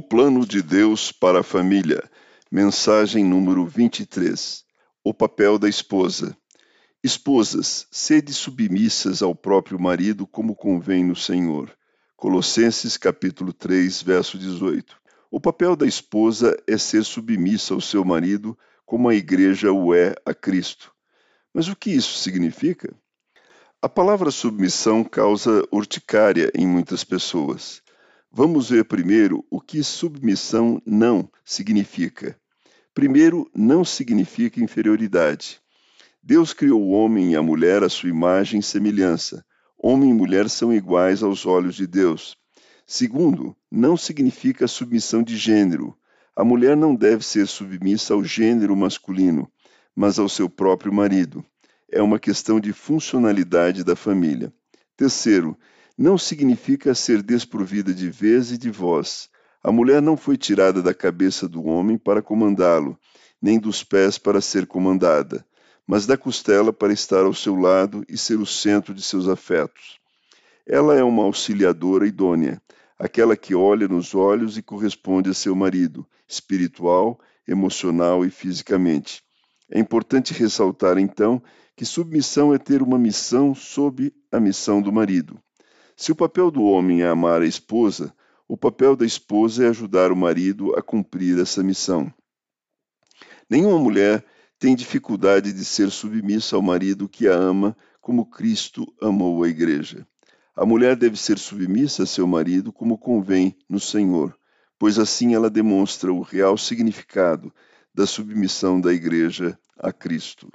plano de Deus para a família. Mensagem número 23. O papel da esposa. Esposas, sede submissas ao próprio marido como convém no Senhor. Colossenses capítulo 3, verso 18. O papel da esposa é ser submissa ao seu marido como a igreja o é a Cristo. Mas o que isso significa? A palavra submissão causa urticária em muitas pessoas. Vamos ver primeiro o que submissão não significa. Primeiro, não significa inferioridade. Deus criou o homem e a mulher à sua imagem e semelhança. Homem e mulher são iguais aos olhos de Deus. Segundo, não significa submissão de gênero. A mulher não deve ser submissa ao gênero masculino, mas ao seu próprio marido. É uma questão de funcionalidade da família. Terceiro, não significa ser desprovida de vez e de voz. A mulher não foi tirada da cabeça do homem para comandá-lo, nem dos pés para ser comandada, mas da costela para estar ao seu lado e ser o centro de seus afetos. Ela é uma auxiliadora idônea, aquela que olha nos olhos e corresponde a seu marido, espiritual, emocional e fisicamente. É importante ressaltar, então, que submissão é ter uma missão sob a missão do marido. Se o papel do homem é amar a esposa, o papel da esposa é ajudar o marido a cumprir essa missão. Nenhuma mulher tem dificuldade de ser submissa ao marido que a ama como Cristo amou a igreja. A mulher deve ser submissa a seu marido como convém no Senhor, pois assim ela demonstra o real significado da submissão da igreja a Cristo.